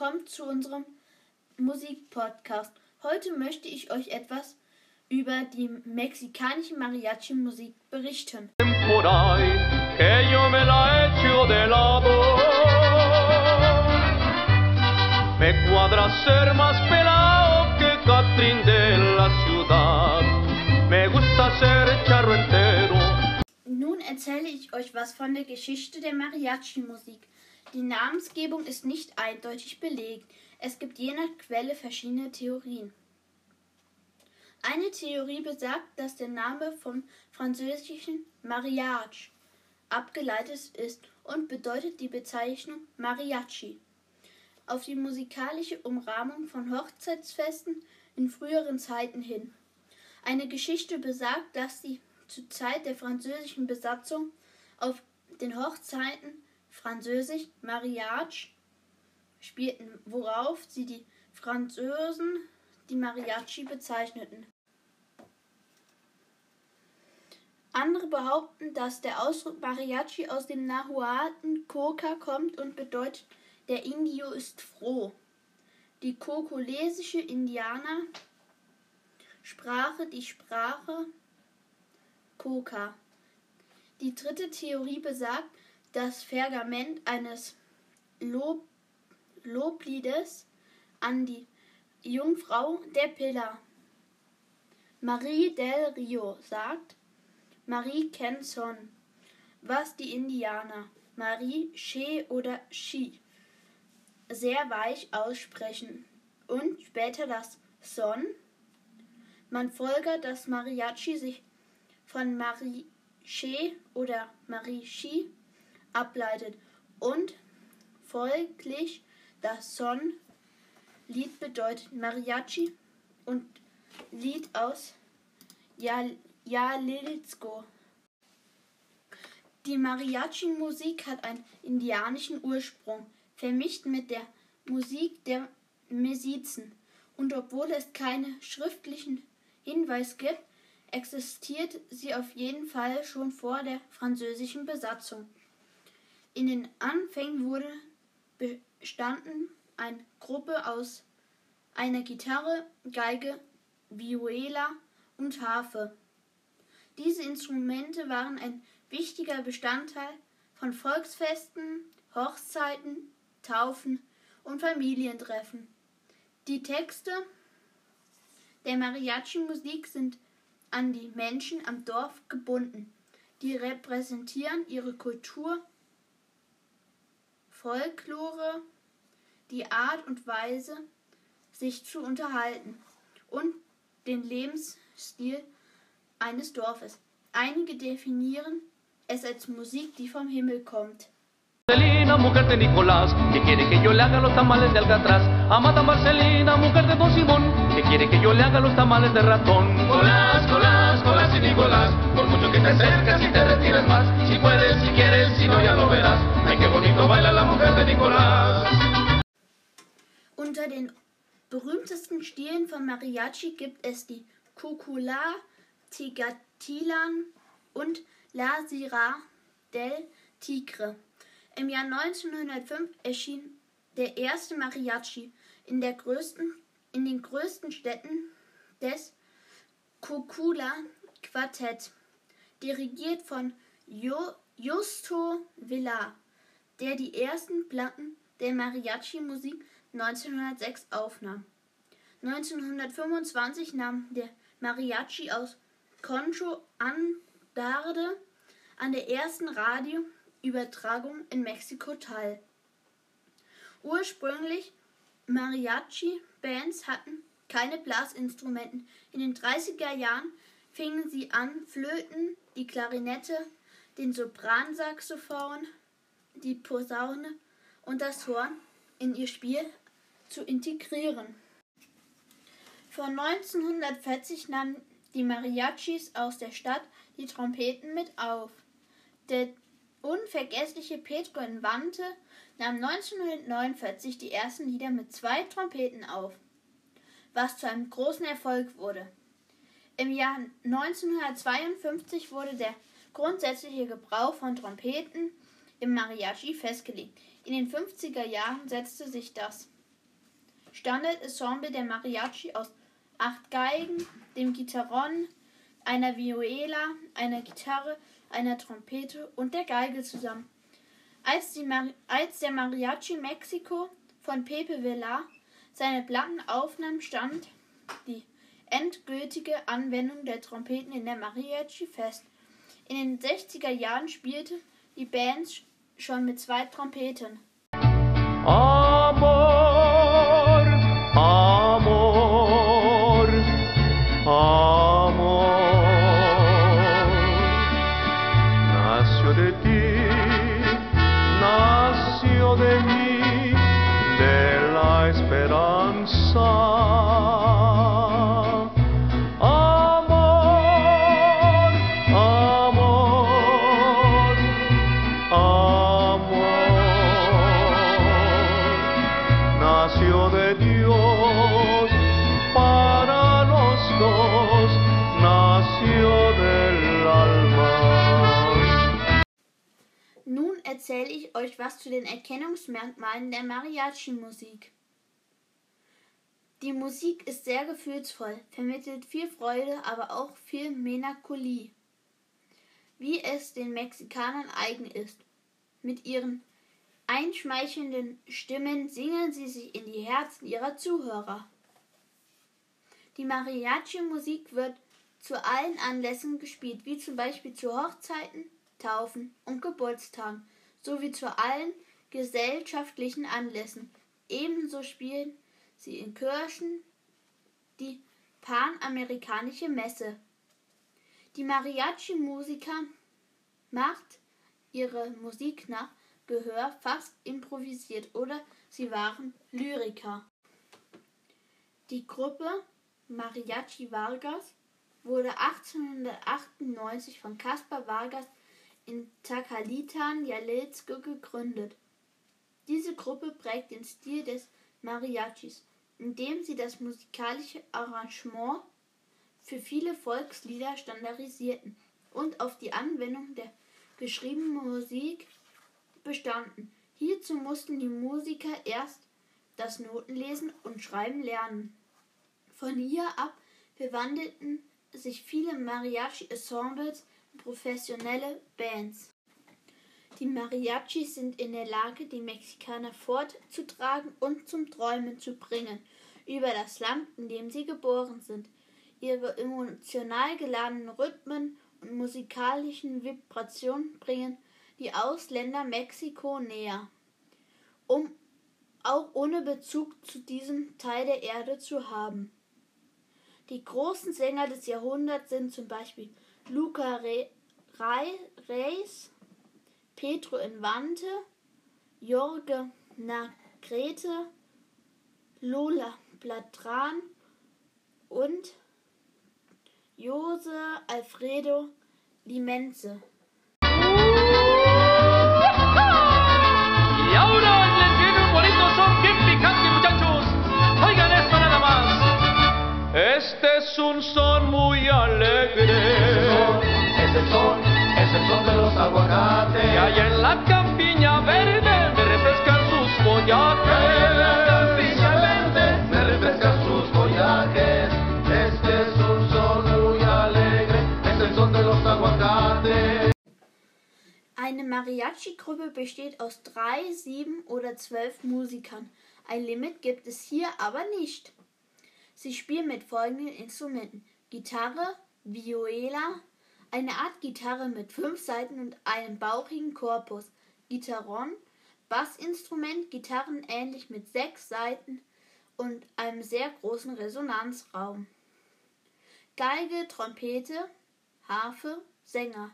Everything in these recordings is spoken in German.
willkommen zu unserem Musikpodcast. Heute möchte ich euch etwas über die mexikanische Mariachi-Musik berichten. Nun erzähle ich euch was von der Geschichte der Mariachi-Musik. Die Namensgebung ist nicht eindeutig belegt. Es gibt je nach Quelle verschiedene Theorien. Eine Theorie besagt, dass der Name vom französischen Mariage abgeleitet ist und bedeutet die Bezeichnung Mariachi auf die musikalische Umrahmung von Hochzeitsfesten in früheren Zeiten hin. Eine Geschichte besagt, dass sie zur Zeit der französischen Besatzung auf den Hochzeiten Französisch Mariage spielten, worauf sie die Franzosen die Mariachi bezeichneten. Andere behaupten, dass der Ausdruck Mariachi aus dem Nahuatl Coca kommt und bedeutet, der Indio ist froh. Die kokolesische Indianer Sprache die Sprache Coca. Die dritte Theorie besagt, das Pergament eines Lob Lobliedes an die Jungfrau der Pillar. Marie del Rio sagt, Marie kennt Son, was die Indianer Marie, She oder Shi sehr weich aussprechen und später das Son. Man folgert, dass Mariachi sich von Marie She oder Marie Shi ableitet und folglich das Son Lied bedeutet Mariachi und Lied aus Jalisco. Die Mariachi-Musik hat einen indianischen Ursprung, vermischt mit der Musik der Mesizen. Und obwohl es keinen schriftlichen Hinweis gibt, existiert sie auf jeden Fall schon vor der französischen Besatzung. In den Anfängen wurde bestanden eine Gruppe aus einer Gitarre, Geige, Viola und Harfe. Diese Instrumente waren ein wichtiger Bestandteil von Volksfesten, Hochzeiten, Taufen und Familientreffen. Die Texte der Mariachi-Musik sind an die Menschen am Dorf gebunden. Die repräsentieren ihre Kultur, Folklore, die Art und Weise, sich zu unterhalten und den Lebensstil eines Dorfes. Einige definieren es als Musik, die vom Himmel kommt. Marcelina, mujer de Nicolás, que quiere que yo le haga los tamales de Alcatraz. Amada Marcelina, mujer de Don Simón, que quiere que yo le haga los tamales de ratón. Colás, Colás, Nicolás, por mucho que te acercas y te retires más. Si puedes, si quieres, si no ya lo verás. Ay, qué bonito baila la mujer de Nicolás. Unter den berühmtesten Stilen von Mariachi gibt es die Cucula, Tigatilan und La Sira del Tigre. Im Jahr 1905 erschien der erste Mariachi in, der größten, in den größten Städten des Cucula Quartett, dirigiert von jo Justo Villar, der die ersten Platten der Mariachi-Musik 1906 aufnahm. 1925 nahm der Mariachi aus Concho Andarde an der ersten Radioübertragung in Mexiko teil. Ursprünglich Mariachi-Bands hatten keine Blasinstrumenten. In den 30er Jahren fingen sie an, Flöten, die Klarinette, den Sopransaxophon, die Posaune und das Horn in ihr Spiel zu integrieren. Von 1940 nahmen die Mariachis aus der Stadt die Trompeten mit auf. Der unvergessliche Pedro Infante nahm 1949 die ersten Lieder mit zwei Trompeten auf, was zu einem großen Erfolg wurde. Im Jahr 1952 wurde der grundsätzliche Gebrauch von Trompeten im Mariachi festgelegt. In den 50er Jahren setzte sich das Standardensemble der Mariachi aus acht Geigen, dem Gitarron, einer Viola, einer Gitarre, einer Trompete und der Geige zusammen. Als, als der Mariachi Mexico von Pepe Villar seine Platten aufnahm, stand die endgültige Anwendung der Trompeten in der Mariachi fest. In den 60er Jahren spielte die Band schon mit zwei Trompeten. Erzähle ich euch was zu den Erkennungsmerkmalen der Mariachi-Musik. Die Musik ist sehr gefühlsvoll, vermittelt viel Freude, aber auch viel Melancholie, wie es den Mexikanern eigen ist. Mit ihren einschmeichelnden Stimmen singen sie sich in die Herzen ihrer Zuhörer. Die Mariachi-Musik wird zu allen Anlässen gespielt, wie zum Beispiel zu Hochzeiten, Taufen und Geburtstagen sowie zu allen gesellschaftlichen Anlässen. Ebenso spielen sie in Kirchen die panamerikanische Messe. Die Mariachi-Musiker macht ihre Musik nach Gehör fast improvisiert oder sie waren Lyriker. Die Gruppe Mariachi Vargas wurde 1898 von Caspar Vargas in Tacalitan Jalisco gegründet. Diese Gruppe prägt den Stil des Mariachis, indem sie das musikalische Arrangement für viele Volkslieder standardisierten und auf die Anwendung der geschriebenen Musik bestanden. Hierzu mussten die Musiker erst das Notenlesen und Schreiben lernen. Von hier ab verwandelten sich viele Mariachi-Ensembles professionelle Bands. Die Mariachis sind in der Lage, die Mexikaner fortzutragen und zum Träumen zu bringen über das Land, in dem sie geboren sind. Ihre emotional geladenen Rhythmen und musikalischen Vibrationen bringen die Ausländer Mexiko näher, um auch ohne Bezug zu diesem Teil der Erde zu haben. Die großen Sänger des Jahrhunderts sind zum Beispiel Luca Re Reis, Petro Invante, Jorge Nagrete, Lola Platran und Jose Alfredo Limenze. El son, es el son de los aguacates. Y allá en la campiña verde me refrescan sus follajes. en la campiña verde me refrescan sus follajes. Este es un son muy alegre, es el son de los aguacates. Eine Mariachi-Gruppe besteht aus drei, sieben oder zwölf Musikern. Ein Limit gibt es hier aber nicht. Sie spielen mit folgenden Instrumenten: Gitarre, Viola, eine Art Gitarre mit fünf Saiten und einem bauchigen Korpus, Gitarron, Bassinstrument, Gitarren ähnlich mit sechs Saiten und einem sehr großen Resonanzraum. Geige, Trompete, Harfe, Sänger.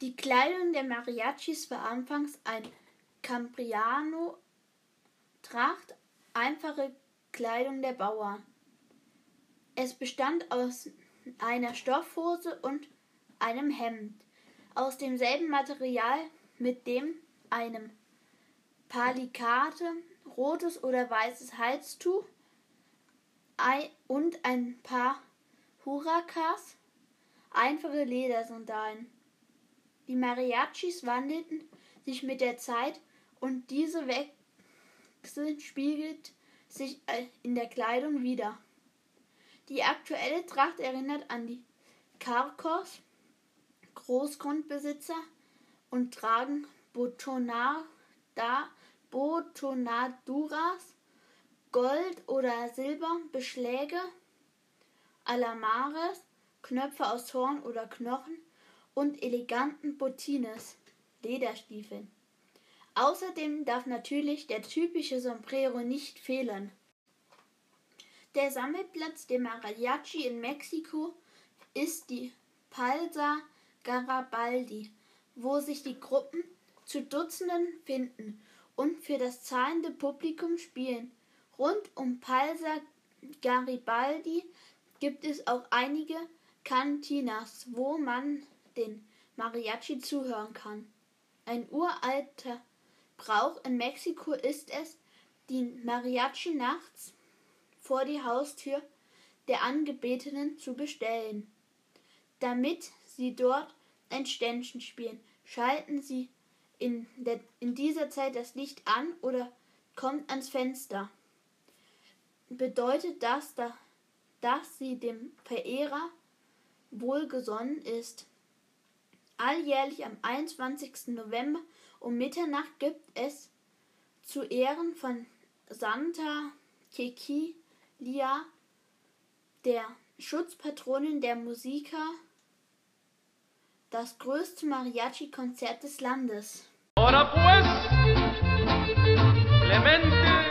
Die Kleidung der Mariachis war anfangs ein Campriano-Tracht, einfache Kleidung der Bauern. Es bestand aus einer Stoffhose und einem Hemd aus demselben Material, mit dem einem Palikate, rotes oder weißes Halstuch und ein paar Huracas, einfache Ledersandalen. Die Mariachis wandelten sich mit der Zeit und diese spiegelt sich äh, in der Kleidung wider. Die aktuelle Tracht erinnert an die Karkos, Großgrundbesitzer und tragen Botonada, Botonaduras, Gold- oder Silberbeschläge, Alamares, Knöpfe aus Horn oder Knochen und eleganten Bottines, Lederstiefeln. Außerdem darf natürlich der typische Sombrero nicht fehlen. Der Sammelplatz der Mariachi in Mexiko ist die Palsa Garibaldi, wo sich die Gruppen zu Dutzenden finden und für das zahlende Publikum spielen. Rund um Palsa Garibaldi gibt es auch einige Cantinas, wo man den Mariachi zuhören kann. Ein uralter Brauch in Mexiko ist es, die Mariachi nachts vor die Haustür der Angebetenen zu bestellen. Damit sie dort ein Ständchen spielen, schalten sie in, der, in dieser Zeit das Licht an oder kommt ans Fenster. Bedeutet das, da, dass sie dem Verehrer wohlgesonnen ist. Alljährlich am 21. November um Mitternacht gibt es zu Ehren von Santa Cecilia, der Schutzpatronin der Musiker, das größte Mariachi-Konzert des Landes. Ahora pues, Clemente